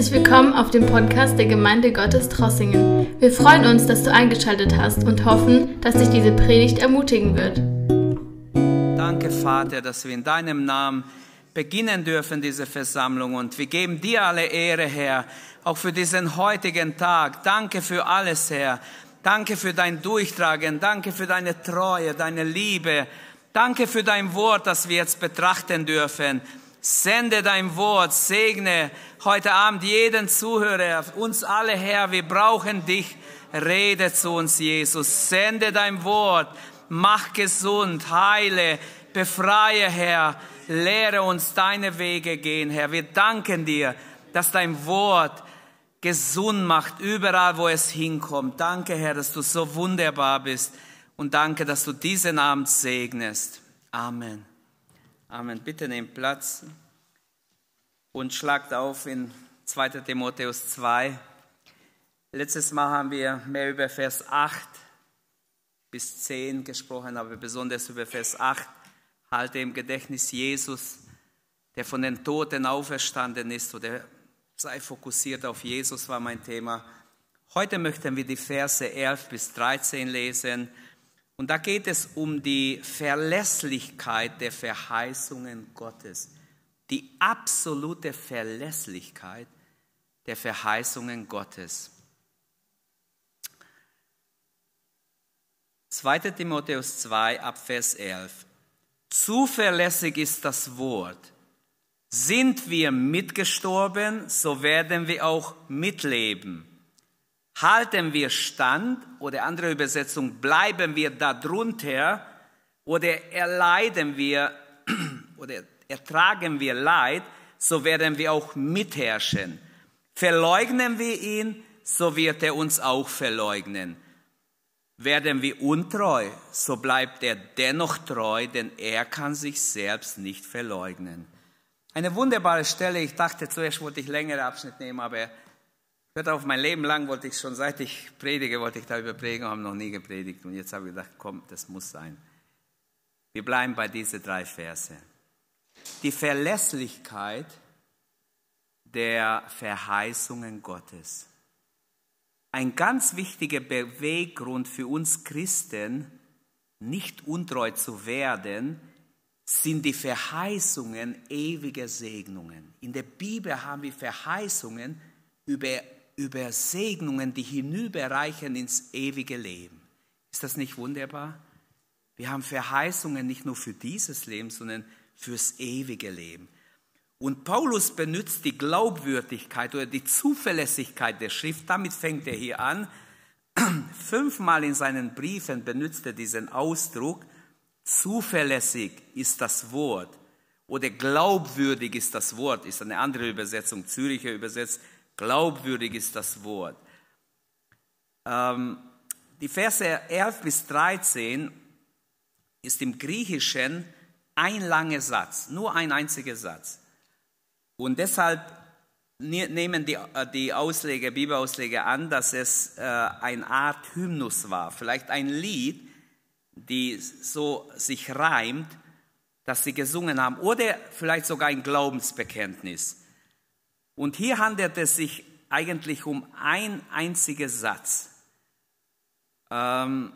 Herzlich willkommen auf dem Podcast der Gemeinde Gottes Trossingen. Wir freuen uns, dass du eingeschaltet hast und hoffen, dass dich diese Predigt ermutigen wird. Danke, Vater, dass wir in deinem Namen beginnen dürfen, diese Versammlung. Und wir geben dir alle Ehre, Herr, auch für diesen heutigen Tag. Danke für alles, Herr. Danke für dein Durchtragen. Danke für deine Treue, deine Liebe. Danke für dein Wort, das wir jetzt betrachten dürfen. Sende dein Wort, segne heute Abend jeden Zuhörer, uns alle, Herr, wir brauchen dich. Rede zu uns, Jesus. Sende dein Wort, mach gesund, heile, befreie, Herr. Lehre uns deine Wege gehen, Herr. Wir danken dir, dass dein Wort gesund macht, überall, wo es hinkommt. Danke, Herr, dass du so wunderbar bist. Und danke, dass du diesen Abend segnest. Amen. Amen. Bitte nehmt Platz und schlagt auf in 2. Timotheus 2. Letztes Mal haben wir mehr über Vers 8 bis 10 gesprochen, aber besonders über Vers 8. Halte im Gedächtnis Jesus, der von den Toten auferstanden ist, oder sei fokussiert auf Jesus, war mein Thema. Heute möchten wir die Verse 11 bis 13 lesen. Und da geht es um die Verlässlichkeit der Verheißungen Gottes. Die absolute Verlässlichkeit der Verheißungen Gottes. 2. Timotheus 2 ab Vers 11. Zuverlässig ist das Wort. Sind wir mitgestorben, so werden wir auch mitleben. Halten wir stand oder andere Übersetzung, bleiben wir darunter oder erleiden wir oder ertragen wir Leid, so werden wir auch mitherrschen. Verleugnen wir ihn, so wird er uns auch verleugnen. Werden wir untreu, so bleibt er dennoch treu, denn er kann sich selbst nicht verleugnen. Eine wunderbare Stelle. Ich dachte zuerst wollte ich längere Abschnitt nehmen, aber hört auf, mein Leben lang wollte ich schon, seit ich predige, wollte ich darüber predigen, habe noch nie gepredigt. Und jetzt habe ich gedacht, komm, das muss sein. Wir bleiben bei diesen drei Verse. Die Verlässlichkeit der Verheißungen Gottes. Ein ganz wichtiger Beweggrund für uns Christen, nicht untreu zu werden, sind die Verheißungen ewiger Segnungen. In der Bibel haben wir Verheißungen über, über Segnungen, die hinüberreichen ins ewige Leben. Ist das nicht wunderbar? Wir haben Verheißungen nicht nur für dieses Leben, sondern fürs ewige Leben. Und Paulus benutzt die Glaubwürdigkeit oder die Zuverlässigkeit der Schrift. Damit fängt er hier an. Fünfmal in seinen Briefen benutzt er diesen Ausdruck. Zuverlässig ist das Wort oder glaubwürdig ist das Wort, ist eine andere Übersetzung, Züricher übersetzt, glaubwürdig ist das Wort. Ähm, die Verse 11 bis 13 ist im Griechischen ein langer Satz, nur ein einziger Satz. Und deshalb ne-, nehmen die, äh, die Ausleger, Bibelausleger an, dass es äh, eine Art Hymnus war, vielleicht ein Lied, die so sich reimt, dass sie gesungen haben, oder vielleicht sogar ein Glaubensbekenntnis. Und hier handelt es sich eigentlich um ein einziger Satz. Ähm,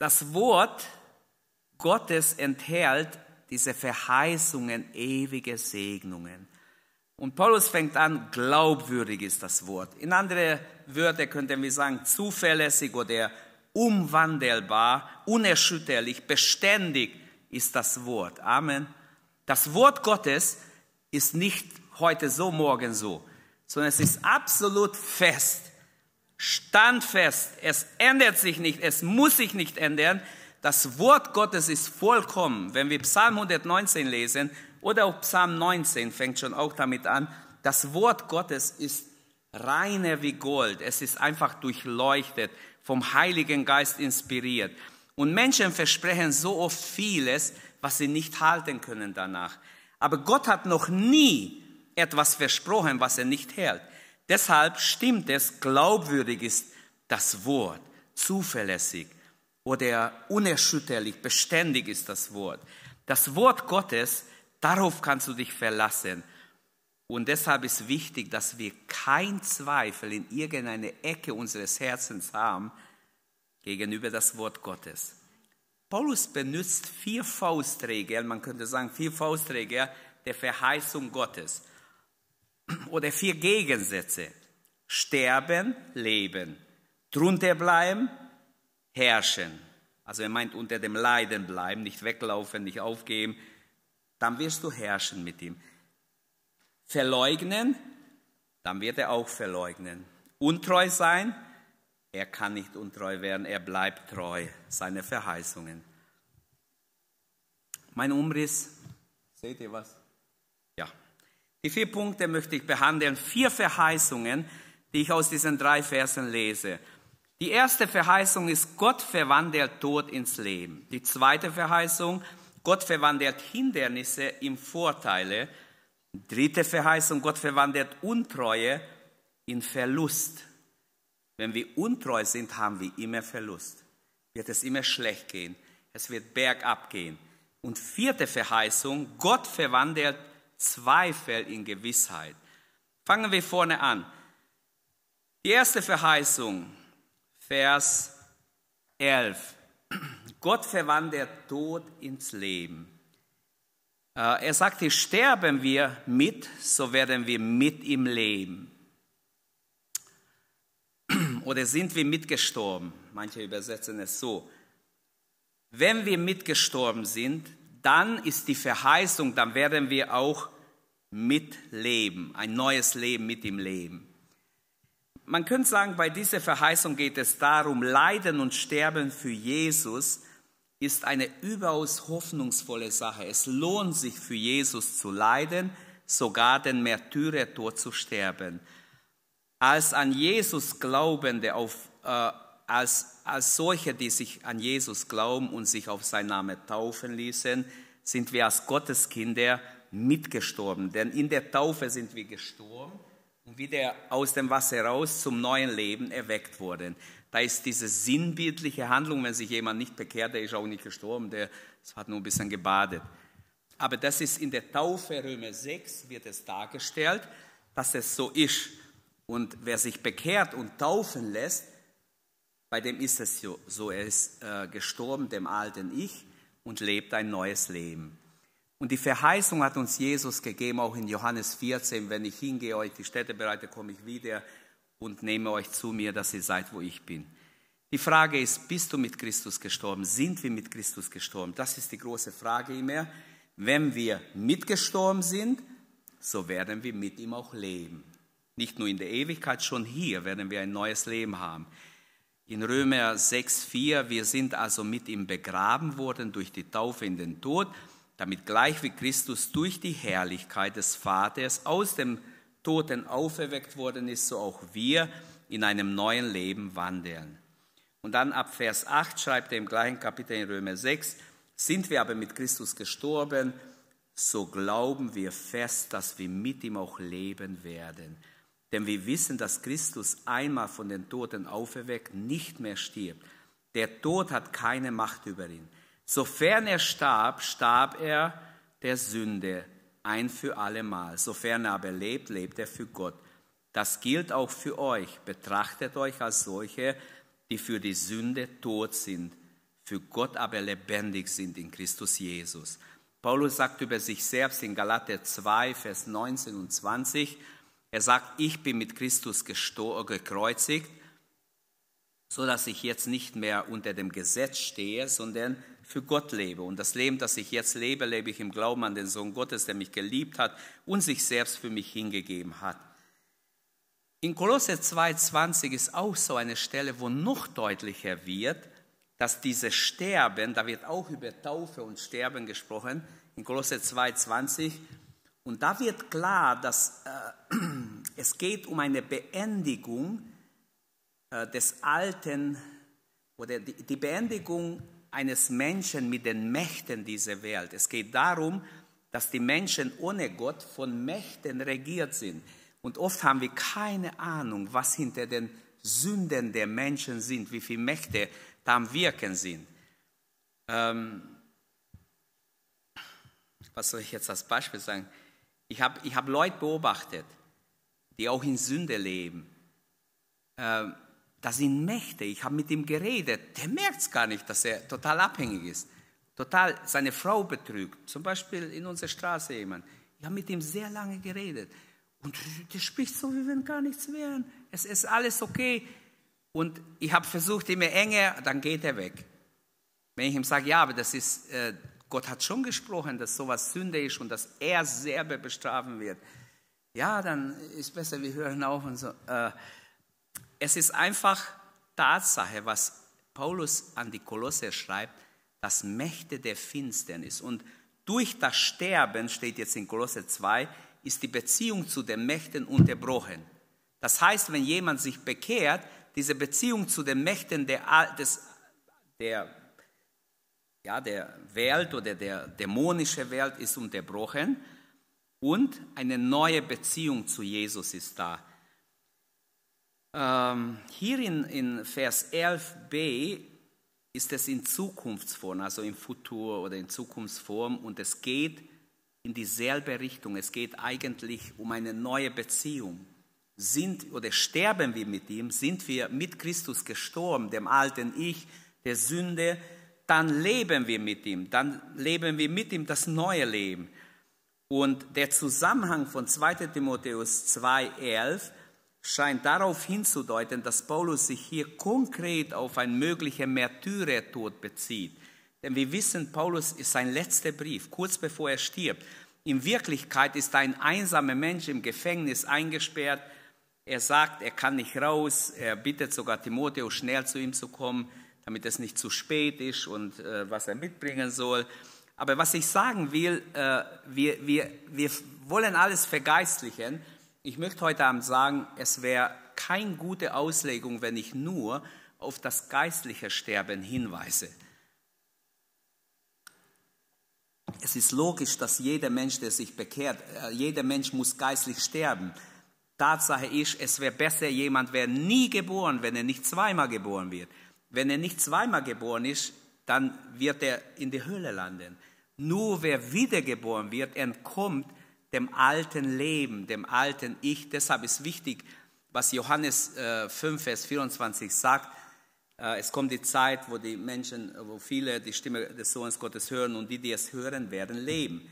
das Wort Gottes enthält diese Verheißungen, ewige Segnungen. Und Paulus fängt an, glaubwürdig ist das Wort. In andere Wörter könnten wir sagen, zuverlässig oder unwandelbar, unerschütterlich, beständig ist das Wort. Amen. Das Wort Gottes ist nicht heute so, morgen so, sondern es ist absolut fest, standfest. Es ändert sich nicht, es muss sich nicht ändern. Das Wort Gottes ist vollkommen. Wenn wir Psalm 119 lesen oder auch Psalm 19 fängt schon auch damit an, das Wort Gottes ist reiner wie Gold. Es ist einfach durchleuchtet vom Heiligen Geist inspiriert. Und Menschen versprechen so oft vieles, was sie nicht halten können danach. Aber Gott hat noch nie etwas versprochen, was er nicht hält. Deshalb stimmt es, glaubwürdig ist das Wort, zuverlässig oder unerschütterlich, beständig ist das Wort. Das Wort Gottes, darauf kannst du dich verlassen. Und deshalb ist wichtig, dass wir kein Zweifel in irgendeine Ecke unseres Herzens haben gegenüber das Wort Gottes. Paulus benutzt vier Faustregel, man könnte sagen vier Faustregel der Verheißung Gottes oder vier Gegensätze. Sterben, leben, drunter bleiben, herrschen. Also er meint unter dem Leiden bleiben, nicht weglaufen, nicht aufgeben. Dann wirst du herrschen mit ihm. Verleugnen, dann wird er auch verleugnen. Untreu sein, er kann nicht untreu werden, er bleibt treu, seine Verheißungen. Mein Umriss, seht ihr was? Die vier Punkte möchte ich behandeln, vier Verheißungen, die ich aus diesen drei Versen lese. Die erste Verheißung ist, Gott verwandelt Tod ins Leben. Die zweite Verheißung, Gott verwandelt Hindernisse in Vorteile. Dritte Verheißung, Gott verwandelt Untreue in Verlust. Wenn wir untreu sind, haben wir immer Verlust. Wird es immer schlecht gehen. Es wird bergab gehen. Und vierte Verheißung, Gott verwandelt Zweifel in Gewissheit. Fangen wir vorne an. Die erste Verheißung, Vers 11. Gott verwandelt Tod ins Leben. Äh, er sagt, hier sterben wir mit, so werden wir mit ihm leben. Oder sind wir mitgestorben? Manche übersetzen es so. Wenn wir mitgestorben sind, dann ist die Verheißung, dann werden wir auch mitleben, ein neues Leben mit ihm leben. Man könnte sagen, bei dieser Verheißung geht es darum, Leiden und Sterben für Jesus ist eine überaus hoffnungsvolle Sache. Es lohnt sich für Jesus zu leiden, sogar den Märtyrertod zu sterben. Als an Jesus Glaubende, auf, äh, als, als solche, die sich an Jesus glauben und sich auf seinen Namen taufen ließen, sind wir als Gotteskinder mitgestorben. Denn in der Taufe sind wir gestorben und wieder aus dem Wasser raus zum neuen Leben erweckt worden. Da ist diese sinnbildliche Handlung, wenn sich jemand nicht bekehrt, der ist auch nicht gestorben, der hat nur ein bisschen gebadet. Aber das ist in der Taufe Römer 6 wird es dargestellt, dass es so ist. Und wer sich bekehrt und taufen lässt, bei dem ist es so, er ist äh, gestorben, dem alten Ich, und lebt ein neues Leben. Und die Verheißung hat uns Jesus gegeben, auch in Johannes 14, wenn ich hingehe, euch die Städte bereite, komme ich wieder und nehme euch zu mir, dass ihr seid, wo ich bin. Die Frage ist, bist du mit Christus gestorben? Sind wir mit Christus gestorben? Das ist die große Frage immer. Wenn wir mitgestorben sind, so werden wir mit ihm auch leben. Nicht nur in der Ewigkeit, schon hier werden wir ein neues Leben haben. In Römer 6,4, wir sind also mit ihm begraben worden durch die Taufe in den Tod damit gleich wie Christus durch die Herrlichkeit des Vaters aus dem Toten auferweckt worden ist, so auch wir in einem neuen Leben wandeln. Und dann ab Vers 8 schreibt er im gleichen Kapitel in Römer 6, sind wir aber mit Christus gestorben, so glauben wir fest, dass wir mit ihm auch leben werden. Denn wir wissen, dass Christus einmal von den Toten auferweckt nicht mehr stirbt. Der Tod hat keine Macht über ihn. Sofern er starb, starb er der Sünde ein für allemal. Sofern er aber lebt, lebt er für Gott. Das gilt auch für euch. Betrachtet euch als solche, die für die Sünde tot sind, für Gott aber lebendig sind in Christus Jesus. Paulus sagt über sich selbst in Galater 2, Vers 19 und 20, er sagt, ich bin mit Christus gekreuzigt, so dass ich jetzt nicht mehr unter dem Gesetz stehe, sondern für Gott lebe. Und das Leben, das ich jetzt lebe, lebe ich im Glauben an den Sohn Gottes, der mich geliebt hat und sich selbst für mich hingegeben hat. In Kolosse 2,20 ist auch so eine Stelle, wo noch deutlicher wird, dass dieses Sterben, da wird auch über Taufe und Sterben gesprochen, in Kolosse 2,20, und da wird klar, dass äh, es geht um eine Beendigung äh, des Alten oder die, die Beendigung eines Menschen mit den Mächten dieser Welt. Es geht darum, dass die Menschen ohne Gott von Mächten regiert sind. Und oft haben wir keine Ahnung, was hinter den Sünden der Menschen sind, wie viele Mächte da am Wirken sind. Ähm, was soll ich jetzt als Beispiel sagen? Ich habe ich hab Leute beobachtet, die auch in Sünde leben. Äh, das sind Mächte. Ich habe mit ihm geredet. Der merkt es gar nicht, dass er total abhängig ist. Total seine Frau betrügt. Zum Beispiel in unserer Straße jemand. Ich habe mit ihm sehr lange geredet. Und der spricht so, wie wenn gar nichts wäre. Es ist alles okay. Und ich habe versucht, immer enger, dann geht er weg. Wenn ich ihm sage, ja, aber das ist, äh, Gott hat schon gesprochen, dass sowas Sünde ist und dass er selber bestrafen wird. Ja, dann ist besser, wir hören auf und so. Äh, es ist einfach Tatsache, was Paulus an die Kolosse schreibt, dass Mächte der Finsternis und durch das Sterben, steht jetzt in Kolosse 2, ist die Beziehung zu den Mächten unterbrochen. Das heißt, wenn jemand sich bekehrt, diese Beziehung zu den Mächten der, des, der, ja, der Welt oder der dämonischen Welt ist unterbrochen und eine neue Beziehung zu Jesus ist da. Ähm, hier in, in Vers 11b ist es in Zukunftsform, also im Futur oder in Zukunftsform und es geht in dieselbe Richtung. Es geht eigentlich um eine neue Beziehung. Sind oder sterben wir mit ihm, sind wir mit Christus gestorben, dem alten Ich, der Sünde, dann leben wir mit ihm, dann leben wir mit ihm das neue Leben. Und der Zusammenhang von 2 Timotheus 2,11 scheint darauf hinzudeuten, dass Paulus sich hier konkret auf einen möglichen Märtyrertod bezieht. Denn wir wissen, Paulus ist sein letzter Brief, kurz bevor er stirbt. In Wirklichkeit ist ein einsamer Mensch im Gefängnis eingesperrt. Er sagt, er kann nicht raus. Er bittet sogar Timotheus, schnell zu ihm zu kommen, damit es nicht zu spät ist und äh, was er mitbringen soll. Aber was ich sagen will, äh, wir, wir, wir wollen alles vergeistlichen ich möchte heute Abend sagen, es wäre keine gute Auslegung, wenn ich nur auf das geistliche Sterben hinweise. Es ist logisch, dass jeder Mensch, der sich bekehrt, äh, jeder Mensch muss geistlich sterben. Tatsache ist, es wäre besser, jemand wäre nie geboren, wenn er nicht zweimal geboren wird. Wenn er nicht zweimal geboren ist, dann wird er in die Hölle landen. Nur wer wiedergeboren wird, entkommt dem alten Leben, dem alten Ich. Deshalb ist wichtig, was Johannes 5, äh, Vers 24 sagt. Äh, es kommt die Zeit, wo die Menschen, wo viele die Stimme des Sohnes Gottes hören und die, die es hören, werden leben.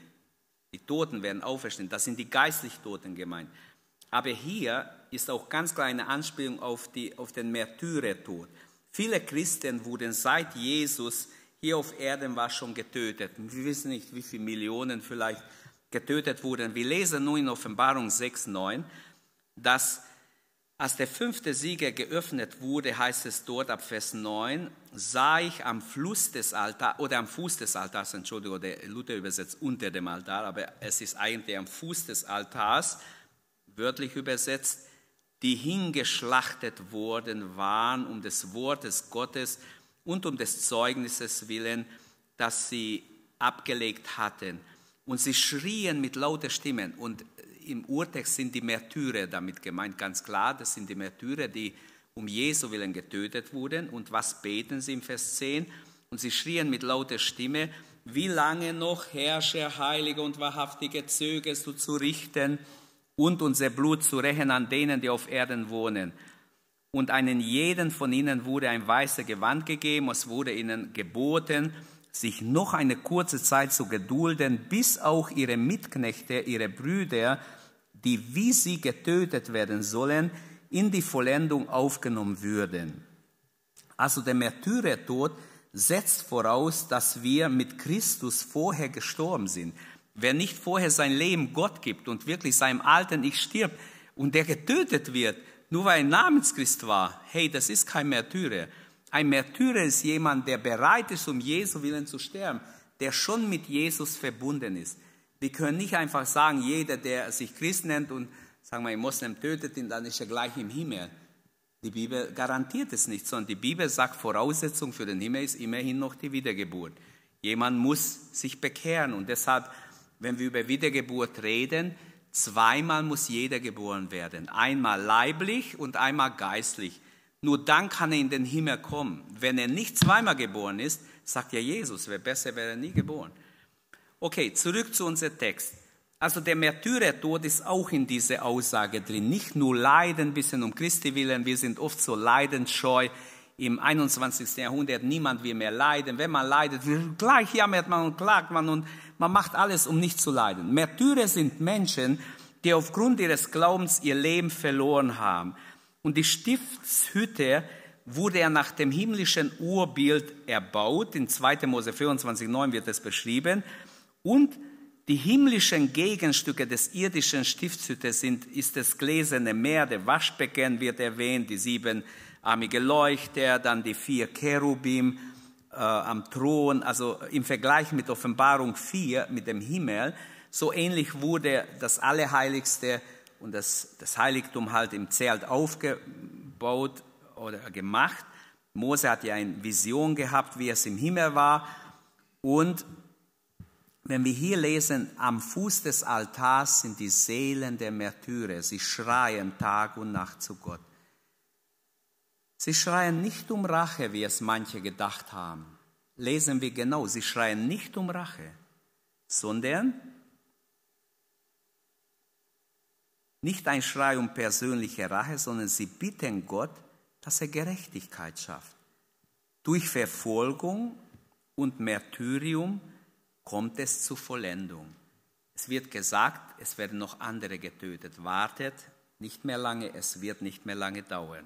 Die Toten werden auferstehen. Das sind die geistlich Toten gemeint. Aber hier ist auch ganz klar eine Anspielung auf, die, auf den Märtyrertod. Viele Christen wurden seit Jesus hier auf Erden war schon getötet. Wir wissen nicht, wie viele Millionen vielleicht getötet wurden. Wir lesen nun in Offenbarung 6, 9, dass als der fünfte Sieger geöffnet wurde, heißt es dort ab Vers 9, sah ich am Fluss des Altars, oder am Fuß des Altars, Entschuldigung, der Luther übersetzt unter dem Altar, aber es ist eigentlich am Fuß des Altars, wörtlich übersetzt, die hingeschlachtet worden waren um des Wortes Gottes und um des Zeugnisses willen, das sie abgelegt hatten. Und sie schrien mit lauter Stimmen. Und im Urtext sind die Märtyrer damit gemeint, ganz klar. Das sind die Märtyrer, die um Jesu willen getötet wurden. Und was beten sie im Vers 10? Und sie schrien mit lauter Stimme, wie lange noch, Herrscher, Heilige und Wahrhaftige, zögerst du zu richten und unser Blut zu rächen an denen, die auf Erden wohnen? Und einen jeden von ihnen wurde ein weißes Gewand gegeben, es wurde ihnen geboten, sich noch eine kurze Zeit zu gedulden, bis auch ihre Mitknechte, ihre Brüder, die wie sie getötet werden sollen, in die Vollendung aufgenommen würden. Also der Märtyrertod setzt voraus, dass wir mit Christus vorher gestorben sind. Wer nicht vorher sein Leben Gott gibt und wirklich seinem alten Ich stirbt und der getötet wird, nur weil er Namenschrist war, hey, das ist kein Märtyrer. Ein Märtyrer ist jemand, der bereit ist, um Jesu willen zu sterben, der schon mit Jesus verbunden ist. Wir können nicht einfach sagen, jeder, der sich Christ nennt und sagen wir, ein Moslem tötet ihn, dann ist er gleich im Himmel. Die Bibel garantiert es nicht, sondern die Bibel sagt, Voraussetzung für den Himmel ist immerhin noch die Wiedergeburt. Jemand muss sich bekehren und deshalb, wenn wir über Wiedergeburt reden, zweimal muss jeder geboren werden. Einmal leiblich und einmal geistlich. Nur dann kann er in den Himmel kommen. Wenn er nicht zweimal geboren ist, sagt ja Jesus, wäre besser, wäre nie geboren. Okay, zurück zu unserem Text. Also der Märtyrertod ist auch in dieser Aussage drin. Nicht nur Leiden, bisschen um Christi willen. Wir sind oft so leidensscheu. Im 21. Jahrhundert niemand will mehr leiden. Wenn man leidet, gleich jammert man und klagt man und man macht alles, um nicht zu leiden. Märtyrer sind Menschen, die aufgrund ihres Glaubens ihr Leben verloren haben. Und die Stiftshütte wurde er nach dem himmlischen Urbild erbaut. In 2. Mose 24,9 wird es beschrieben. Und die himmlischen Gegenstücke des irdischen Stiftshütte sind, ist das gläserne Meer, der Waschbecken wird erwähnt, die siebenarmige Leuchter, dann die vier Cherubim äh, am Thron, also im Vergleich mit Offenbarung 4, mit dem Himmel, so ähnlich wurde das Allerheiligste und das, das Heiligtum halt im Zelt aufgebaut oder gemacht. Mose hat ja eine Vision gehabt, wie es im Himmel war. Und wenn wir hier lesen, am Fuß des Altars sind die Seelen der Märtyrer. Sie schreien Tag und Nacht zu Gott. Sie schreien nicht um Rache, wie es manche gedacht haben. Lesen wir genau, sie schreien nicht um Rache, sondern nicht ein Schrei um persönliche Rache, sondern sie bitten Gott, dass er Gerechtigkeit schafft. Durch Verfolgung und Märtyrium kommt es zur Vollendung. Es wird gesagt, es werden noch andere getötet. Wartet nicht mehr lange, es wird nicht mehr lange dauern.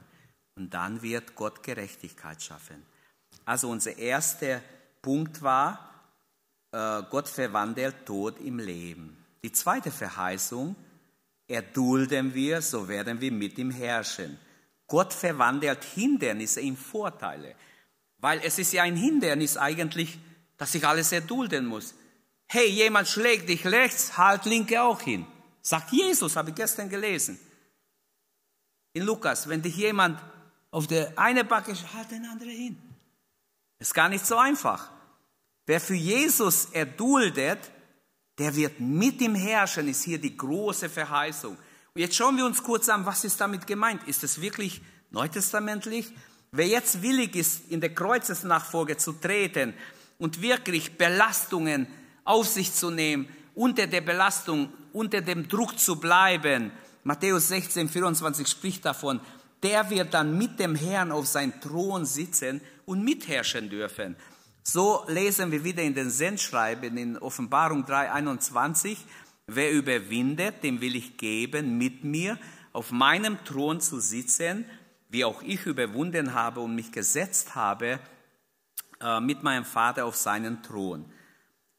Und dann wird Gott Gerechtigkeit schaffen. Also unser erster Punkt war, äh, Gott verwandelt Tod im Leben. Die zweite Verheißung, erdulden wir, so werden wir mit ihm herrschen. Gott verwandelt Hindernisse in Vorteile. Weil es ist ja ein Hindernis eigentlich, dass ich alles erdulden muss. Hey, jemand schlägt dich rechts, halt linke auch hin. Sagt Jesus, habe ich gestern gelesen. In Lukas, wenn dich jemand auf der eine Backe, halt den anderen hin. Ist gar nicht so einfach. Wer für Jesus erduldet, der wird mit ihm herrschen, ist hier die große Verheißung. Und jetzt schauen wir uns kurz an, was ist damit gemeint? Ist es wirklich neutestamentlich? Wer jetzt willig ist, in der Kreuzesnachfolge zu treten und wirklich Belastungen auf sich zu nehmen, unter der Belastung, unter dem Druck zu bleiben, Matthäus 16, 24 spricht davon, der wird dann mit dem Herrn auf seinem Thron sitzen und mitherrschen dürfen. So lesen wir wieder in den Sendschreiben in Offenbarung 3, 21, wer überwindet, dem will ich geben, mit mir auf meinem Thron zu sitzen, wie auch ich überwunden habe und mich gesetzt habe äh, mit meinem Vater auf seinen Thron.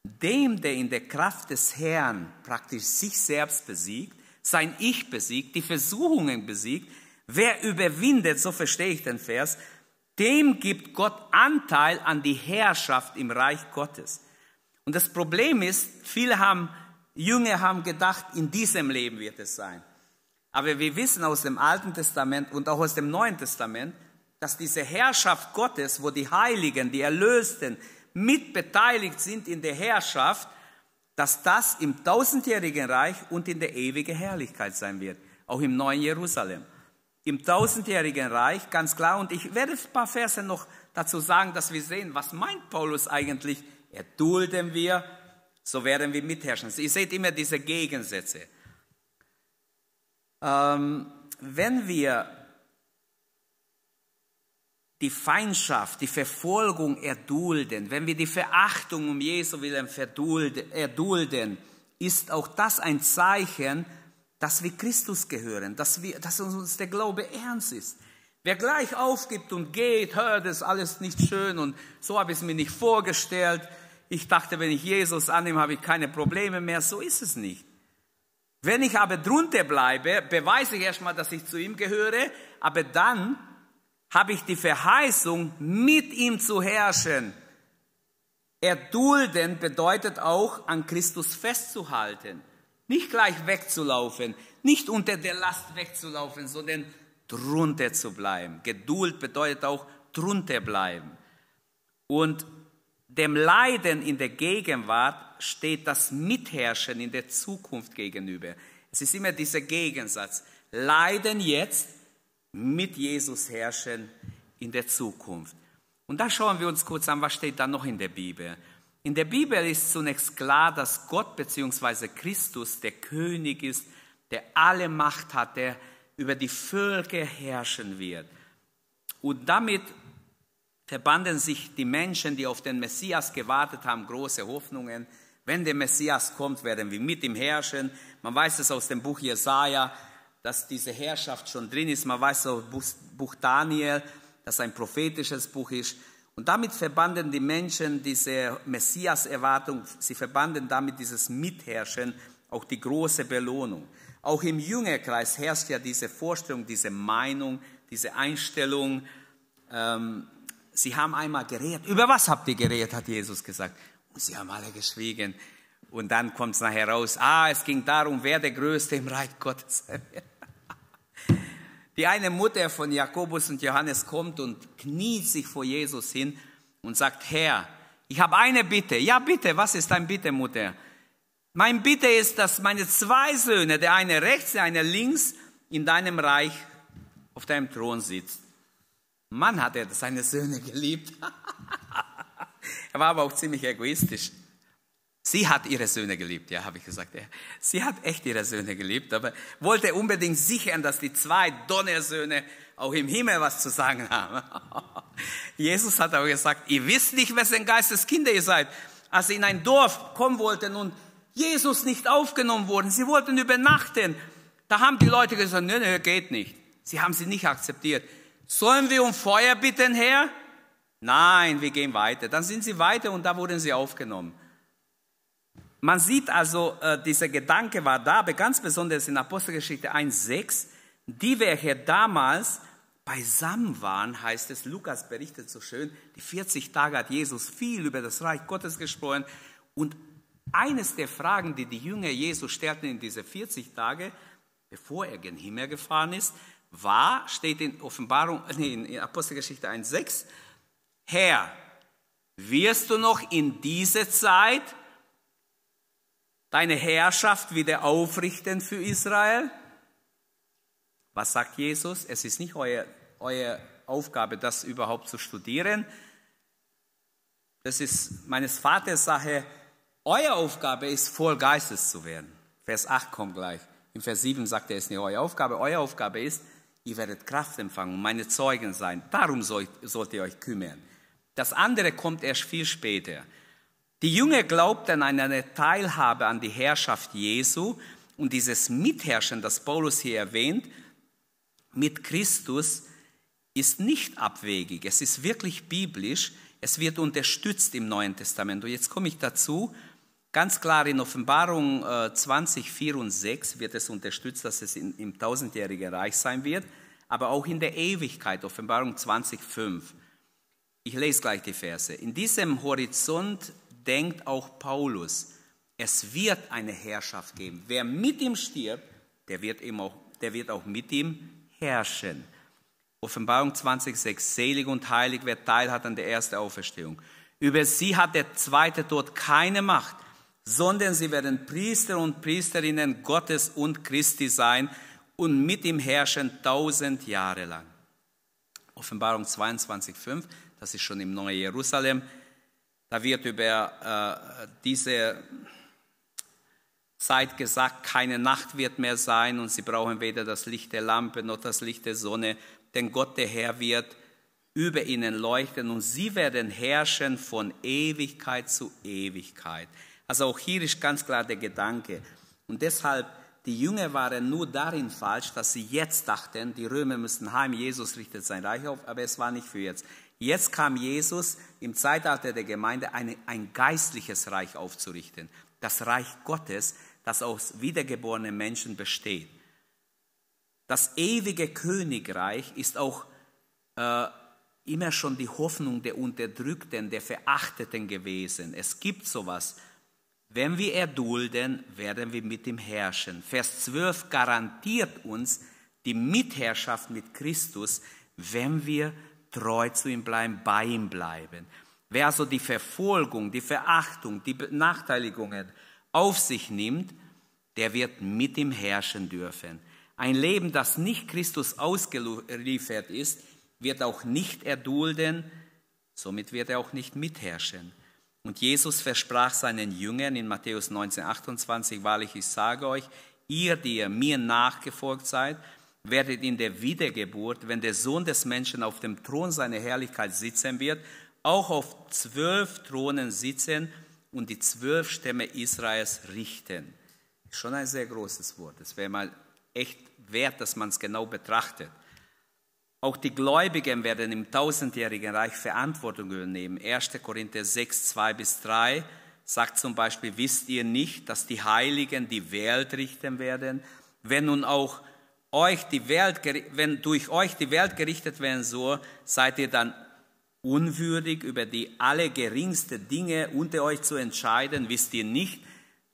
Dem, der in der Kraft des Herrn praktisch sich selbst besiegt, sein Ich besiegt, die Versuchungen besiegt, wer überwindet, so verstehe ich den Vers, dem gibt Gott Anteil an die Herrschaft im Reich Gottes. Und das Problem ist, viele haben, Jünger haben gedacht, in diesem Leben wird es sein. Aber wir wissen aus dem Alten Testament und auch aus dem Neuen Testament, dass diese Herrschaft Gottes, wo die Heiligen, die Erlösten mitbeteiligt sind in der Herrschaft, dass das im tausendjährigen Reich und in der ewigen Herrlichkeit sein wird, auch im neuen Jerusalem im tausendjährigen Reich, ganz klar. Und ich werde ein paar Verse noch dazu sagen, dass wir sehen, was meint Paulus eigentlich? Erdulden wir, so werden wir mitherrschen. Ihr seht immer diese Gegensätze. Ähm, wenn wir die Feindschaft, die Verfolgung erdulden, wenn wir die Verachtung um Jesu willen erdulden, ist auch das ein Zeichen, dass wir Christus gehören, dass, wir, dass uns der Glaube ernst ist. Wer gleich aufgibt und geht, hört, das ist alles nicht schön und so habe ich es mir nicht vorgestellt. Ich dachte, wenn ich Jesus annehme, habe ich keine Probleme mehr. So ist es nicht. Wenn ich aber drunter bleibe, beweise ich erstmal, dass ich zu ihm gehöre, aber dann habe ich die Verheißung, mit ihm zu herrschen. Erdulden bedeutet auch, an Christus festzuhalten. Nicht gleich wegzulaufen, nicht unter der Last wegzulaufen, sondern drunter zu bleiben. Geduld bedeutet auch drunter bleiben. Und dem Leiden in der Gegenwart steht das Mitherrschen in der Zukunft gegenüber. Es ist immer dieser Gegensatz. Leiden jetzt, mit Jesus herrschen in der Zukunft. Und da schauen wir uns kurz an, was steht da noch in der Bibel. In der Bibel ist zunächst klar, dass Gott bzw. Christus der König ist, der alle Macht hat, der über die Völker herrschen wird. Und damit verbanden sich die Menschen, die auf den Messias gewartet haben, große Hoffnungen. Wenn der Messias kommt, werden wir mit ihm herrschen. Man weiß es aus dem Buch Jesaja, dass diese Herrschaft schon drin ist. Man weiß aus dem Buch Daniel, dass ein prophetisches Buch ist. Und damit verbanden die Menschen diese Messias-Erwartung, sie verbanden damit dieses Mitherrschen, auch die große Belohnung. Auch im Jüngerkreis herrscht ja diese Vorstellung, diese Meinung, diese Einstellung. Ähm, sie haben einmal geredet. Über was habt ihr geredet, hat Jesus gesagt. Und sie haben alle geschwiegen. Und dann kommt es nachher raus, ah, es ging darum, wer der Größte im Reich Gottes wird. Die eine Mutter von Jakobus und Johannes kommt und kniet sich vor Jesus hin und sagt, Herr, ich habe eine Bitte. Ja, bitte, was ist dein Bitte, Mutter? Mein Bitte ist, dass meine zwei Söhne, der eine rechts, der eine links, in deinem Reich auf deinem Thron sitzt. Mann hat er seine Söhne geliebt. er war aber auch ziemlich egoistisch. Sie hat ihre Söhne geliebt, ja, habe ich gesagt. Ja. Sie hat echt ihre Söhne geliebt, aber wollte unbedingt sichern, dass die zwei Donnersöhne auch im Himmel was zu sagen haben. Jesus hat aber gesagt, ihr wisst nicht, wessen Geistes Kinder ihr seid. Als sie in ein Dorf kommen wollten und Jesus nicht aufgenommen wurden, sie wollten übernachten, da haben die Leute gesagt, nee, nee, geht nicht. Sie haben sie nicht akzeptiert. Sollen wir um Feuer bitten, Herr? Nein, wir gehen weiter. Dann sind sie weiter und da wurden sie aufgenommen. Man sieht also, äh, dieser Gedanke war da, aber ganz besonders in Apostelgeschichte 1,6, die, welche damals beisammen waren, heißt es, Lukas berichtet so schön, die 40 Tage hat Jesus viel über das Reich Gottes gesprochen. Und eines der Fragen, die die Jünger Jesus stellten in diese 40 Tage, bevor er gen Himmel gefahren ist, war, steht in Offenbarung, nee, in Apostelgeschichte 1,6, Herr, wirst du noch in diese Zeit deine Herrschaft wieder aufrichten für Israel? Was sagt Jesus? Es ist nicht euer, eure Aufgabe, das überhaupt zu studieren. Das ist meines Vaters Sache. Eure Aufgabe ist, voll Geistes zu werden. Vers 8 kommt gleich. Im Vers 7 sagt er, es ist nicht eure Aufgabe. Eure Aufgabe ist, ihr werdet Kraft empfangen und meine Zeugen sein. Darum sollt, sollt ihr euch kümmern. Das andere kommt erst viel später. Die Jünger glaubten an eine Teilhabe an die Herrschaft Jesu und dieses Mitherrschen, das Paulus hier erwähnt, mit Christus ist nicht abwegig. Es ist wirklich biblisch. Es wird unterstützt im Neuen Testament. Und jetzt komme ich dazu. Ganz klar in Offenbarung 20, 4 und 6 wird es unterstützt, dass es im tausendjährigen Reich sein wird, aber auch in der Ewigkeit, Offenbarung 20, 5. Ich lese gleich die Verse. In diesem Horizont denkt auch Paulus, es wird eine Herrschaft geben. Wer mit ihm stirbt, der wird, ihm auch, der wird auch mit ihm herrschen. Offenbarung 20,6 Selig und heilig, wer Teil hat an der ersten Auferstehung. Über sie hat der zweite Tod keine Macht, sondern sie werden Priester und Priesterinnen Gottes und Christi sein und mit ihm herrschen tausend Jahre lang. Offenbarung 22,5, das ist schon im Neuen Jerusalem. Da wird über äh, diese Zeit gesagt, keine Nacht wird mehr sein und sie brauchen weder das Licht der Lampe noch das Licht der Sonne, denn Gott der Herr wird über ihnen leuchten und sie werden herrschen von Ewigkeit zu Ewigkeit. Also auch hier ist ganz klar der Gedanke. Und deshalb, die Jünger waren nur darin falsch, dass sie jetzt dachten, die Römer müssen heim, Jesus richtet sein Reich auf, aber es war nicht für jetzt. Jetzt kam Jesus im Zeitalter der Gemeinde eine, ein geistliches Reich aufzurichten. Das Reich Gottes, das aus wiedergeborenen Menschen besteht. Das ewige Königreich ist auch äh, immer schon die Hoffnung der Unterdrückten, der Verachteten gewesen. Es gibt sowas. Wenn wir erdulden, werden wir mit ihm herrschen. Vers 12 garantiert uns die Mitherrschaft mit Christus, wenn wir treu zu ihm bleiben, bei ihm bleiben. Wer also die Verfolgung, die Verachtung, die Benachteiligungen auf sich nimmt, der wird mit ihm herrschen dürfen. Ein Leben, das nicht Christus ausgeliefert ist, wird auch nicht erdulden, somit wird er auch nicht mitherrschen. Und Jesus versprach seinen Jüngern in Matthäus 19, 28, wahrlich, ich sage euch, ihr, die ihr mir nachgefolgt seid, werdet in der Wiedergeburt, wenn der Sohn des Menschen auf dem Thron seiner Herrlichkeit sitzen wird, auch auf zwölf Thronen sitzen und die zwölf Stämme Israels richten. Schon ein sehr großes Wort. Es wäre mal echt wert, dass man es genau betrachtet. Auch die Gläubigen werden im tausendjährigen Reich Verantwortung übernehmen. 1. Korinther 6, 2 bis 3 sagt zum Beispiel, wisst ihr nicht, dass die Heiligen die Welt richten werden? Wenn nun auch euch die Welt, wenn durch euch die Welt gerichtet werden soll, seid ihr dann unwürdig, über die allergeringste Dinge unter euch zu entscheiden? Wisst ihr nicht,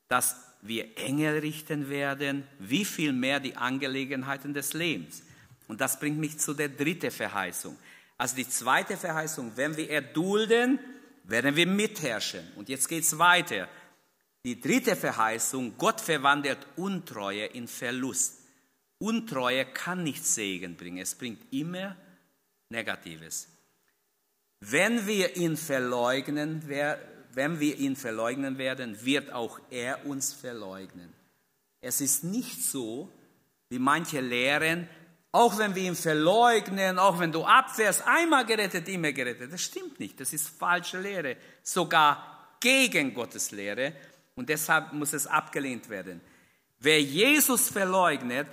dass wir Engel richten werden? Wie viel mehr die Angelegenheiten des Lebens? Und das bringt mich zu der dritten Verheißung. Also die zweite Verheißung, wenn wir erdulden, werden wir mitherrschen. Und jetzt geht's weiter. Die dritte Verheißung, Gott verwandelt Untreue in Verlust. Untreue kann nicht Segen bringen, es bringt immer Negatives. Wenn wir ihn verleugnen, wenn wir ihn verleugnen werden, wird auch er uns verleugnen. Es ist nicht so, wie manche lehren, auch wenn wir ihn verleugnen, auch wenn du abfährst, einmal gerettet, immer gerettet. Das stimmt nicht. Das ist falsche Lehre. Sogar gegen Gottes Lehre. Und deshalb muss es abgelehnt werden. Wer Jesus verleugnet,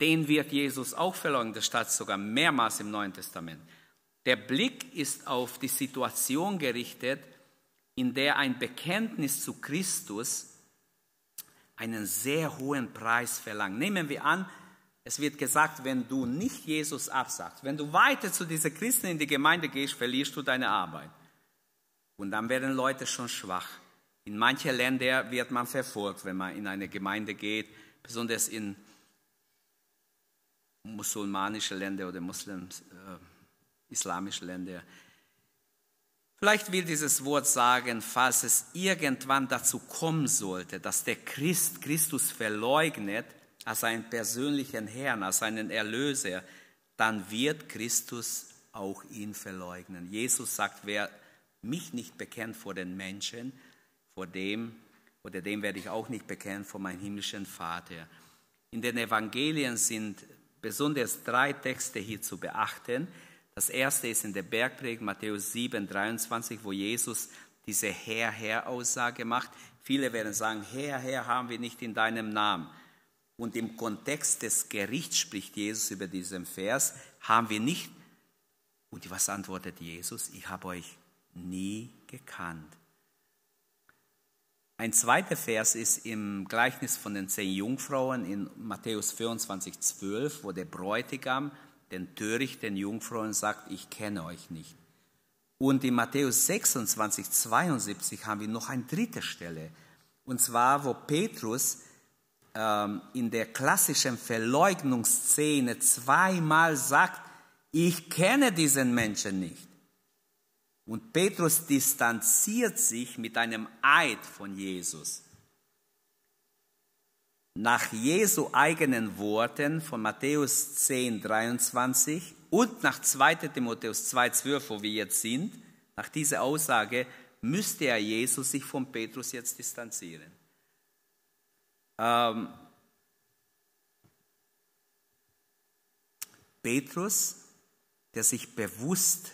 den wird Jesus auch verleugnen. Das steht sogar mehrmals im Neuen Testament. Der Blick ist auf die Situation gerichtet, in der ein Bekenntnis zu Christus einen sehr hohen Preis verlangt. Nehmen wir an, es wird gesagt, wenn du nicht Jesus absagst, wenn du weiter zu diesen Christen in die Gemeinde gehst, verlierst du deine Arbeit. Und dann werden Leute schon schwach. In manchen Ländern wird man verfolgt, wenn man in eine Gemeinde geht, besonders in musulmanische Länder oder Muslims, äh, islamische Länder. Vielleicht will dieses Wort sagen, falls es irgendwann dazu kommen sollte, dass der Christ Christus verleugnet als einen persönlichen Herrn, als einen Erlöser, dann wird Christus auch ihn verleugnen. Jesus sagt, wer mich nicht bekennt vor den Menschen, vor dem oder dem werde ich auch nicht bekennen vor meinem himmlischen Vater. In den Evangelien sind besonders drei Texte hier zu beachten. Das erste ist in der Bergpredigt Matthäus 7, 23, wo Jesus diese Herr, Herr-Aussage macht. Viele werden sagen, Herr, Herr haben wir nicht in deinem Namen. Und im Kontext des Gerichts spricht Jesus über diesen Vers, haben wir nicht. Und was antwortet Jesus? Ich habe euch nie gekannt. Ein zweiter Vers ist im Gleichnis von den zehn Jungfrauen in Matthäus 24, 12, wo der Bräutigam den törichten Jungfrauen sagt, ich kenne euch nicht. Und in Matthäus 26, 72 haben wir noch eine dritte Stelle. Und zwar, wo Petrus ähm, in der klassischen Verleugnungsszene zweimal sagt, ich kenne diesen Menschen nicht. Und Petrus distanziert sich mit einem Eid von Jesus. Nach Jesu eigenen Worten von Matthäus 10, 23 und nach 2 Timotheus 2, 12, wo wir jetzt sind, nach dieser Aussage müsste er Jesus sich von Petrus jetzt distanzieren. Ähm, Petrus, der sich bewusst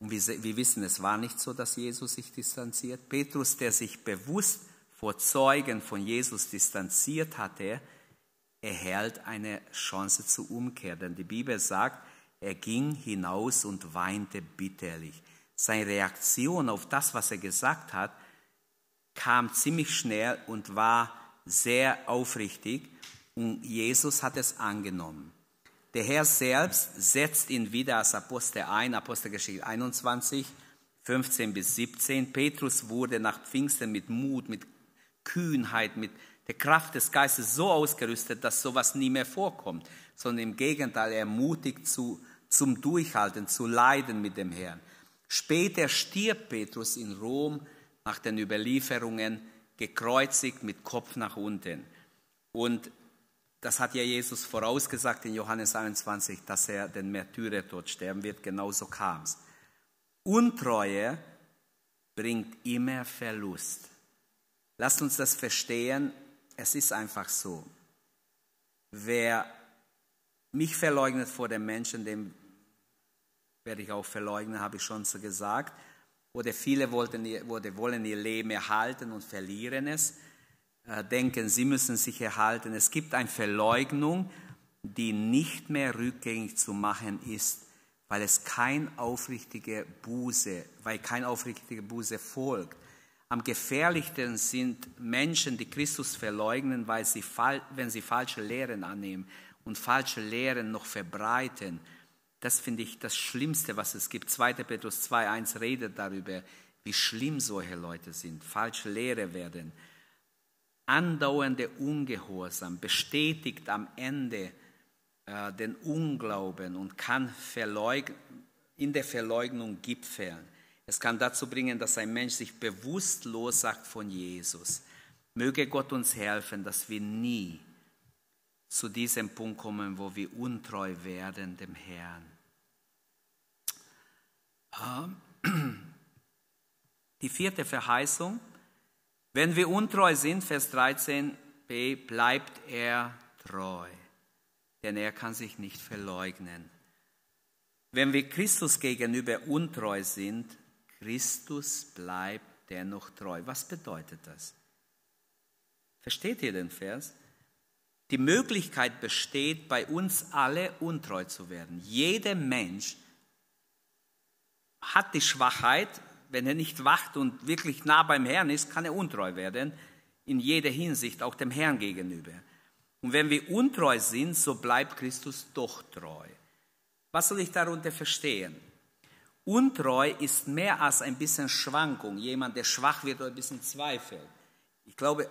und wir, wir wissen, es war nicht so, dass Jesus sich distanziert. Petrus, der sich bewusst vor Zeugen von Jesus distanziert hatte, erhält eine Chance zur Umkehr. Denn die Bibel sagt, er ging hinaus und weinte bitterlich. Seine Reaktion auf das, was er gesagt hat, kam ziemlich schnell und war sehr aufrichtig und Jesus hat es angenommen. Der Herr selbst setzt ihn wieder als Apostel ein, Apostelgeschichte 21, 15 bis 17. Petrus wurde nach Pfingsten mit Mut, mit Kühnheit, mit der Kraft des Geistes so ausgerüstet, dass sowas nie mehr vorkommt, sondern im Gegenteil ermutigt zu, zum Durchhalten, zu leiden mit dem Herrn. Später stirbt Petrus in Rom nach den Überlieferungen gekreuzigt mit Kopf nach unten. Und das hat ja Jesus vorausgesagt in Johannes 21, dass er den Märtyrertod sterben wird. Genauso kam es. Untreue bringt immer Verlust. Lasst uns das verstehen, es ist einfach so. Wer mich verleugnet vor den Menschen, dem werde ich auch verleugnen, habe ich schon so gesagt. Oder viele wollten, wollen ihr Leben erhalten und verlieren es, denken, sie müssen sich erhalten. Es gibt eine Verleugnung, die nicht mehr rückgängig zu machen ist, weil es kein aufrichtiger Buße, weil kein aufrichtiger Buße folgt. Am gefährlichsten sind Menschen, die Christus verleugnen, weil sie, wenn sie falsche Lehren annehmen und falsche Lehren noch verbreiten. Das finde ich das Schlimmste, was es gibt. 2. Petrus 2.1 redet darüber, wie schlimm solche Leute sind, falsche Lehre werden. Andauernde Ungehorsam bestätigt am Ende äh, den Unglauben und kann in der Verleugnung gipfeln. Es kann dazu bringen, dass ein Mensch sich bewusst lossagt von Jesus. Möge Gott uns helfen, dass wir nie zu diesem Punkt kommen, wo wir untreu werden dem Herrn. Ähm, die vierte Verheißung, wenn wir untreu sind, Vers 13b, bleibt er treu denn er kann sich nicht verleugnen. Wenn wir Christus gegenüber untreu sind, Christus bleibt dennoch treu. Was bedeutet das? Versteht ihr den Vers? Die Möglichkeit besteht, bei uns alle untreu zu werden. Jeder Mensch hat die Schwachheit, wenn er nicht wacht und wirklich nah beim Herrn ist, kann er untreu werden, in jeder Hinsicht, auch dem Herrn gegenüber. Und wenn wir untreu sind, so bleibt Christus doch treu. Was soll ich darunter verstehen? Untreu ist mehr als ein bisschen Schwankung, jemand, der schwach wird oder ein bisschen zweifelt. Ich glaube,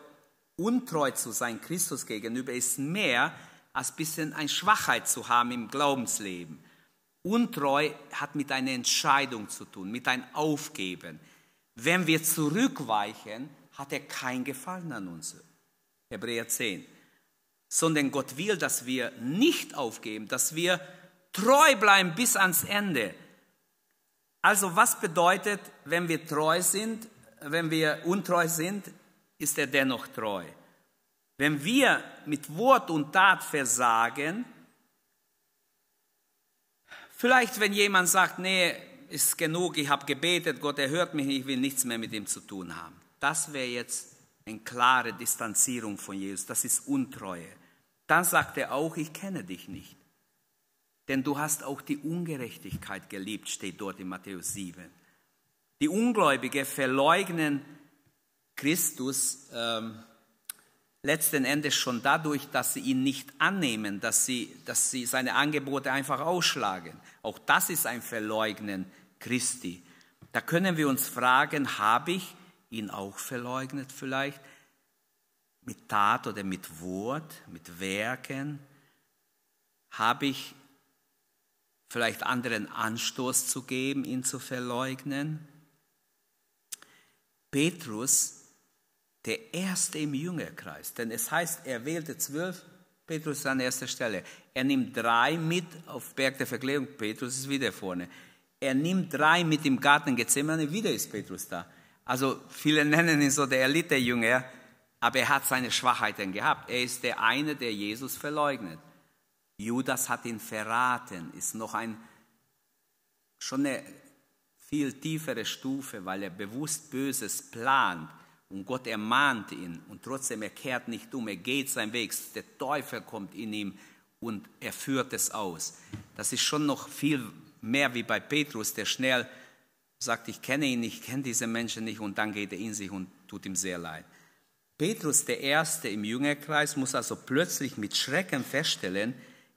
untreu zu sein Christus gegenüber ist mehr als ein bisschen eine Schwachheit zu haben im Glaubensleben. Untreu hat mit einer Entscheidung zu tun, mit einem Aufgeben. Wenn wir zurückweichen, hat er kein Gefallen an uns. Hebräer 10 sondern Gott will, dass wir nicht aufgeben, dass wir treu bleiben bis ans Ende. Also was bedeutet, wenn wir treu sind, wenn wir untreu sind, ist er dennoch treu. Wenn wir mit Wort und Tat versagen, vielleicht wenn jemand sagt, nee, ist genug, ich habe gebetet, Gott erhört mich, ich will nichts mehr mit ihm zu tun haben. Das wäre jetzt eine klare Distanzierung von Jesus, das ist Untreue. Dann sagt er auch, ich kenne dich nicht. Denn du hast auch die Ungerechtigkeit geliebt, steht dort in Matthäus 7. Die Ungläubige verleugnen Christus ähm, letzten Endes schon dadurch, dass sie ihn nicht annehmen, dass sie, dass sie seine Angebote einfach ausschlagen. Auch das ist ein Verleugnen Christi. Da können wir uns fragen, habe ich ihn auch verleugnet vielleicht? mit Tat oder mit Wort, mit Werken? Habe ich vielleicht anderen Anstoß zu geben, ihn zu verleugnen? Petrus, der Erste im Jüngerkreis, denn es heißt, er wählte zwölf, Petrus an erster Stelle. Er nimmt drei mit auf Berg der Verklärung, Petrus ist wieder vorne. Er nimmt drei mit im Garten Gethsemane, wieder ist Petrus da. Also viele nennen ihn so der Elite-Jünger, aber er hat seine Schwachheiten gehabt. Er ist der eine, der Jesus verleugnet. Judas hat ihn verraten, ist noch ein, schon eine viel tiefere Stufe, weil er bewusst Böses plant und Gott ermahnt ihn und trotzdem er kehrt nicht um, er geht seinen Weg, der Teufel kommt in ihm und er führt es aus. Das ist schon noch viel mehr wie bei Petrus, der schnell sagt, ich kenne ihn, ich kenne diese Menschen nicht und dann geht er in sich und tut ihm sehr leid. Petrus, der Erste im Jüngerkreis, muss also plötzlich mit Schrecken feststellen,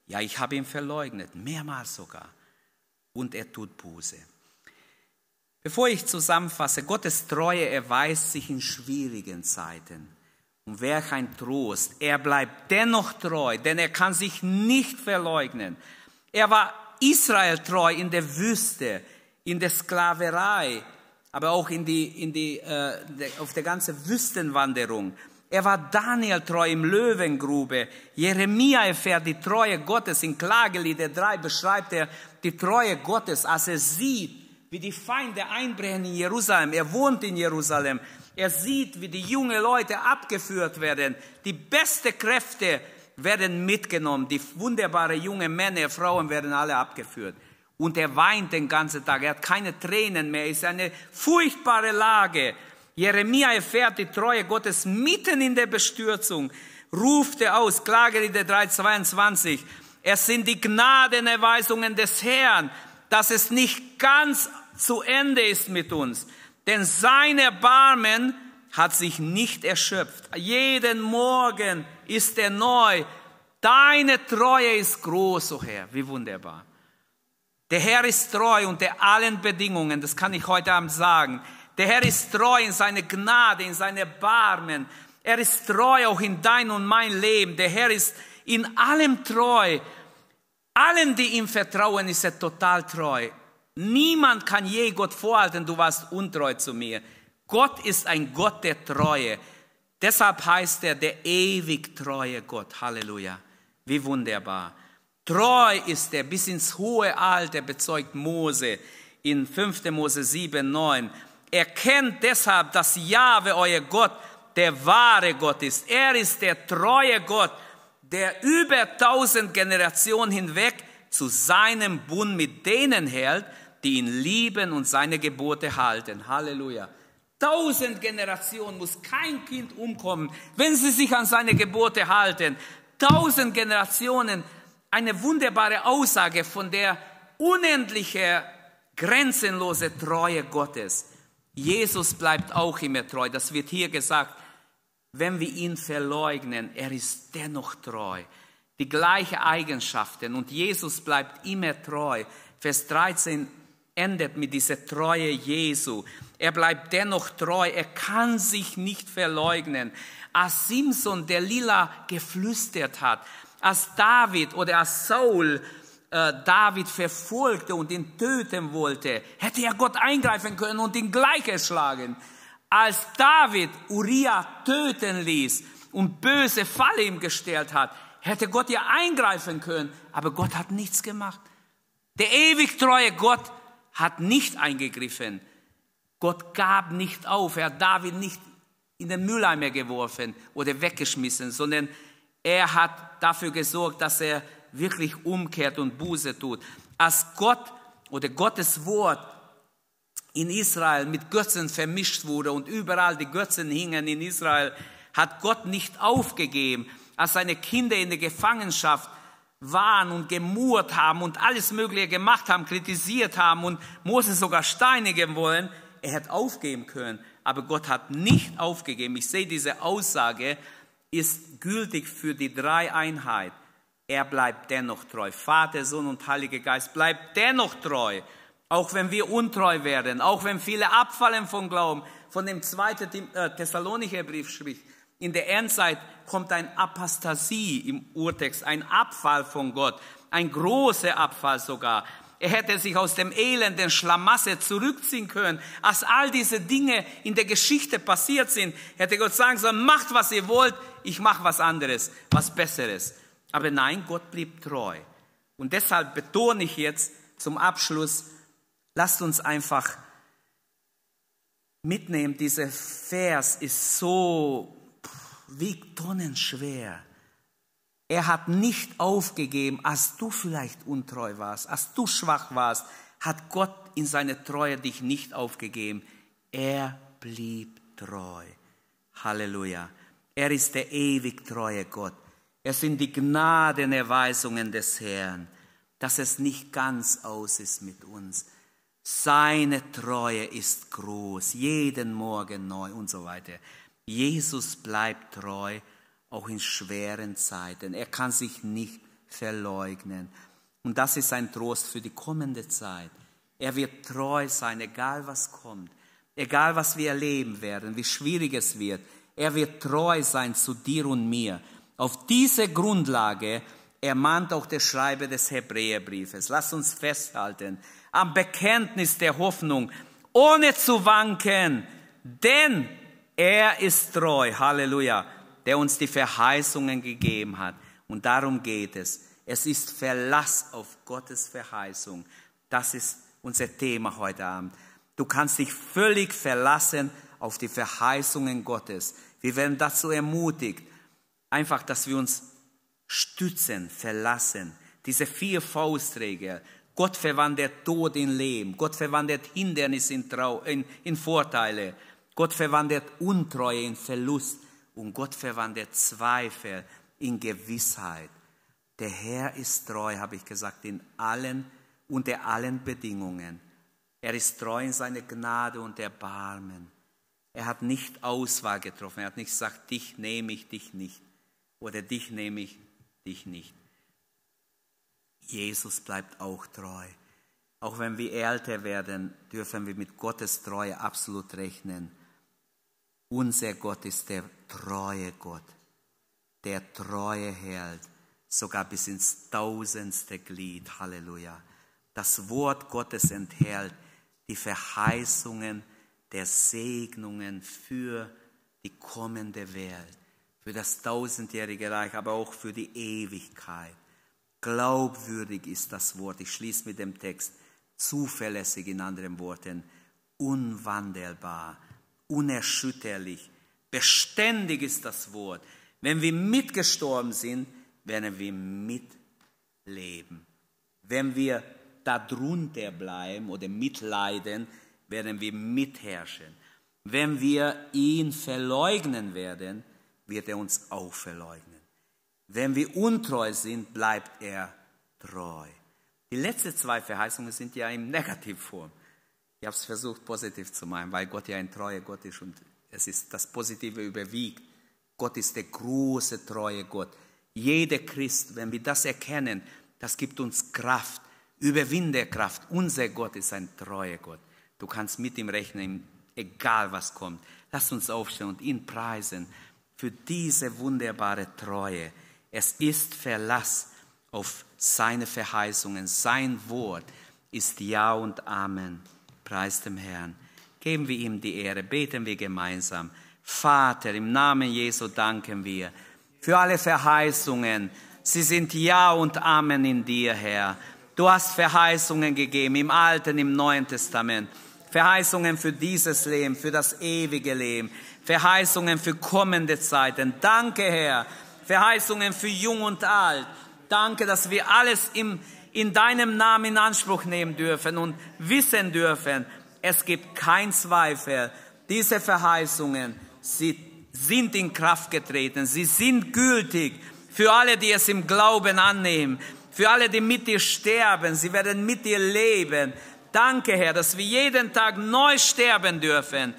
ja, ich habe ihn verleugnet, mehrmals sogar. Und er tut Buße. Bevor ich zusammenfasse, Gottes Treue erweist sich in schwierigen Zeiten. Und welch ein Trost. Er bleibt dennoch treu, denn er kann sich nicht verleugnen. Er war Israel treu in der Wüste, in der Sklaverei, aber auch in die, in die, äh, auf der ganzen Wüstenwanderung. Er war Daniel treu im Löwengrube. Jeremia erfährt die Treue Gottes. In Klagelieder 3 beschreibt er die Treue Gottes, als er sieht, wie die Feinde einbrechen in Jerusalem. Er wohnt in Jerusalem. Er sieht, wie die jungen Leute abgeführt werden. Die besten Kräfte werden mitgenommen. Die wunderbare junge Männer, Frauen werden alle abgeführt. Und er weint den ganzen Tag. Er hat keine Tränen mehr. Es ist eine furchtbare Lage. Jeremia erfährt die Treue Gottes mitten in der Bestürzung. Ruft er aus, Klagelieder 3,22. Es sind die Gnadenerweisungen des Herrn, dass es nicht ganz zu Ende ist mit uns. Denn sein Erbarmen hat sich nicht erschöpft. Jeden Morgen ist er neu. Deine Treue ist groß, o oh Herr. Wie wunderbar. Der Herr ist treu unter allen Bedingungen. Das kann ich heute Abend sagen. Der Herr ist treu in seine Gnade, in seine Barmen. Er ist treu auch in dein und mein Leben. Der Herr ist in allem treu. Allen, die ihm vertrauen, ist er total treu. Niemand kann je Gott vorhalten, du warst untreu zu mir. Gott ist ein Gott der Treue. Deshalb heißt er der ewig treue Gott. Halleluja. Wie wunderbar. Treu ist er bis ins hohe Alter, bezeugt Mose in 5. Mose 7, 9. Erkennt deshalb, dass Jahwe, euer Gott, der wahre Gott ist. Er ist der treue Gott, der über tausend Generationen hinweg zu seinem Bund mit denen hält, die ihn lieben und seine Gebote halten. Halleluja. Tausend Generationen muss kein Kind umkommen, wenn sie sich an seine Gebote halten. Tausend Generationen, eine wunderbare Aussage von der unendlichen, grenzenlose Treue Gottes. Jesus bleibt auch immer treu. Das wird hier gesagt. Wenn wir ihn verleugnen, er ist dennoch treu. Die gleichen Eigenschaften und Jesus bleibt immer treu. Vers 13 endet mit dieser Treue Jesu. Er bleibt dennoch treu, er kann sich nicht verleugnen. Als Simson der Lila geflüstert hat, als David oder als Saul äh, David verfolgte und ihn töten wollte, hätte er Gott eingreifen können und ihn gleich erschlagen. Als David Uriah töten ließ und böse Falle ihm gestellt hat, hätte Gott ja eingreifen können, aber Gott hat nichts gemacht. Der ewig treue Gott hat nicht eingegriffen. Gott gab nicht auf. Er hat David nicht in den Mülleimer geworfen oder weggeschmissen, sondern er hat dafür gesorgt, dass er wirklich umkehrt und Buße tut. Als Gott oder Gottes Wort in Israel mit Götzen vermischt wurde und überall die Götzen hingen in Israel, hat Gott nicht aufgegeben, als seine Kinder in der Gefangenschaft waren und gemurrt haben und alles Mögliche gemacht haben, kritisiert haben und Mose sogar steinigen wollen, er hätte aufgeben können. Aber Gott hat nicht aufgegeben. Ich sehe, diese Aussage ist gültig für die Dreieinheit. Er bleibt dennoch treu. Vater, Sohn und Heiliger Geist bleibt dennoch treu. Auch wenn wir untreu werden, auch wenn viele abfallen vom Glauben, von dem zweiten äh, Thessalonicher Brief spricht. In der Endzeit kommt ein Apostasie im Urtext, ein Abfall von Gott, ein großer Abfall sogar. Er hätte sich aus dem elenden Schlamasse zurückziehen können. Als all diese Dinge in der Geschichte passiert sind, hätte Gott sagen sollen, macht was ihr wollt, ich mache was anderes, was Besseres. Aber nein, Gott blieb treu. Und deshalb betone ich jetzt zum Abschluss, lasst uns einfach mitnehmen, dieser Vers ist so wiegt tonnenschwer. Er hat nicht aufgegeben, als du vielleicht untreu warst, als du schwach warst, hat Gott in seine Treue dich nicht aufgegeben. Er blieb treu. Halleluja. Er ist der ewig treue Gott. Es sind die Gnadenerweisungen des Herrn, dass es nicht ganz aus ist mit uns. Seine Treue ist groß, jeden Morgen neu und so weiter. Jesus bleibt treu, auch in schweren Zeiten. Er kann sich nicht verleugnen. Und das ist ein Trost für die kommende Zeit. Er wird treu sein, egal was kommt, egal was wir erleben werden, wie schwierig es wird. Er wird treu sein zu dir und mir. Auf diese Grundlage ermahnt auch der Schreiber des Hebräerbriefes. Lass uns festhalten am Bekenntnis der Hoffnung, ohne zu wanken, denn er ist treu, Halleluja, der uns die Verheißungen gegeben hat. Und darum geht es. Es ist Verlass auf Gottes Verheißung. Das ist unser Thema heute Abend. Du kannst dich völlig verlassen auf die Verheißungen Gottes. Wir werden dazu ermutigt, einfach, dass wir uns stützen, verlassen. Diese vier Faustregeln. Gott verwandelt Tod in Leben. Gott verwandelt Hindernisse in, Trau in, in Vorteile. Gott verwandelt Untreue in Verlust. Und Gott verwandelt Zweifel in Gewissheit. Der Herr ist treu, habe ich gesagt, in allen, unter allen Bedingungen. Er ist treu in seiner Gnade und Erbarmen. Er hat nicht Auswahl getroffen. Er hat nicht gesagt, dich nehme ich, dich nicht. Oder dich nehme ich, dich nicht. Jesus bleibt auch treu. Auch wenn wir älter werden, dürfen wir mit Gottes Treue absolut rechnen. Unser Gott ist der treue Gott, der treue hält, sogar bis ins tausendste Glied. Halleluja. Das Wort Gottes enthält die Verheißungen der Segnungen für die kommende Welt, für das tausendjährige Reich, aber auch für die Ewigkeit. Glaubwürdig ist das Wort. Ich schließe mit dem Text. Zuverlässig in anderen Worten. Unwandelbar. Unerschütterlich. Beständig ist das Wort. Wenn wir mitgestorben sind, werden wir mitleben. Wenn wir darunter bleiben oder mitleiden, werden wir mitherrschen. Wenn wir ihn verleugnen werden, wird er uns auch verleugnen. Wenn wir untreu sind, bleibt er treu. Die letzten zwei Verheißungen sind ja in Negativform. Ich habe es versucht, positiv zu meinen, weil Gott ja ein treuer Gott ist und es ist das Positive überwiegt. Gott ist der große, treue Gott. Jeder Christ, wenn wir das erkennen, das gibt uns Kraft, Überwinderkraft. Unser Gott ist ein treuer Gott. Du kannst mit ihm rechnen, egal was kommt. Lass uns aufstehen und ihn preisen für diese wunderbare Treue. Es ist Verlass auf seine Verheißungen. Sein Wort ist Ja und Amen. Preis dem Herrn. Geben wir ihm die Ehre. Beten wir gemeinsam. Vater, im Namen Jesu danken wir für alle Verheißungen. Sie sind Ja und Amen in dir, Herr. Du hast Verheißungen gegeben im Alten, im Neuen Testament. Verheißungen für dieses Leben, für das ewige Leben. Verheißungen für kommende Zeiten. Danke, Herr, Verheißungen für Jung und Alt. Danke, dass wir alles im, in deinem Namen in Anspruch nehmen dürfen und wissen dürfen, es gibt kein Zweifel. Diese Verheißungen, sie sind in Kraft getreten. Sie sind gültig für alle, die es im Glauben annehmen. Für alle, die mit dir sterben. Sie werden mit dir leben. Danke, Herr, dass wir jeden Tag neu sterben dürfen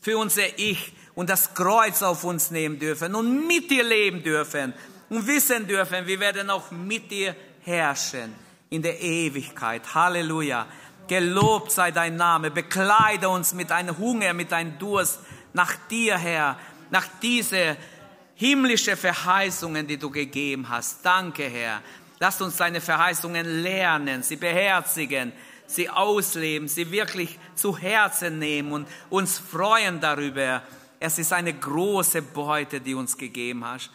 für unser Ich und das Kreuz auf uns nehmen dürfen und mit dir leben dürfen und wissen dürfen, wir werden auch mit dir herrschen in der Ewigkeit. Halleluja. Gelobt sei dein Name. Bekleide uns mit einem Hunger, mit einem Durst nach dir, Herr, nach diese himmlische Verheißungen, die du gegeben hast. Danke, Herr. Lass uns deine Verheißungen lernen, sie beherzigen, sie ausleben, sie wirklich zu Herzen nehmen und uns freuen darüber, es ist eine große Beute, die uns gegeben hast.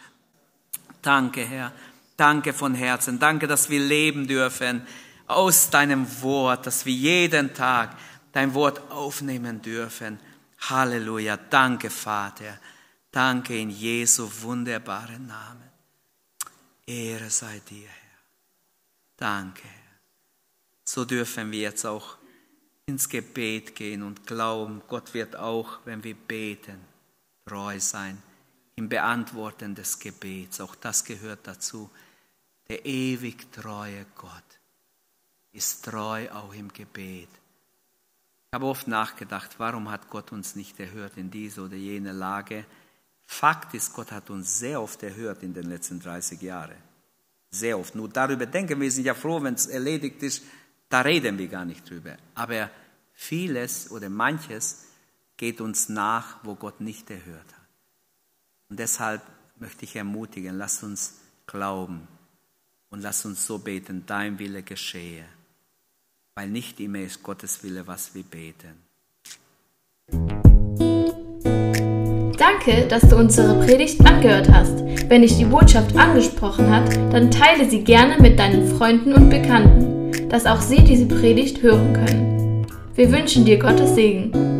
Danke, Herr. Danke von Herzen. Danke, dass wir leben dürfen aus deinem Wort, dass wir jeden Tag dein Wort aufnehmen dürfen. Halleluja. Danke, Vater. Danke in Jesu wunderbaren Namen. Ehre sei dir, Herr. Danke, Herr. So dürfen wir jetzt auch ins Gebet gehen und glauben, Gott wird auch, wenn wir beten, treu sein im Beantworten des Gebets. Auch das gehört dazu. Der ewig treue Gott ist treu auch im Gebet. Ich habe oft nachgedacht, warum hat Gott uns nicht erhört in diese oder jene Lage? Fakt ist, Gott hat uns sehr oft erhört in den letzten 30 Jahren. Sehr oft. Nur darüber denken wir, sind ja froh, wenn es erledigt ist, da reden wir gar nicht drüber. Aber vieles oder manches geht uns nach, wo Gott nicht erhört hat. Und deshalb möchte ich ermutigen, lass uns glauben und lass uns so beten, dein Wille geschehe, weil nicht immer ist Gottes Wille, was wir beten. Danke, dass du unsere Predigt angehört hast. Wenn dich die Botschaft angesprochen hat, dann teile sie gerne mit deinen Freunden und Bekannten, dass auch sie diese Predigt hören können. Wir wünschen dir Gottes Segen.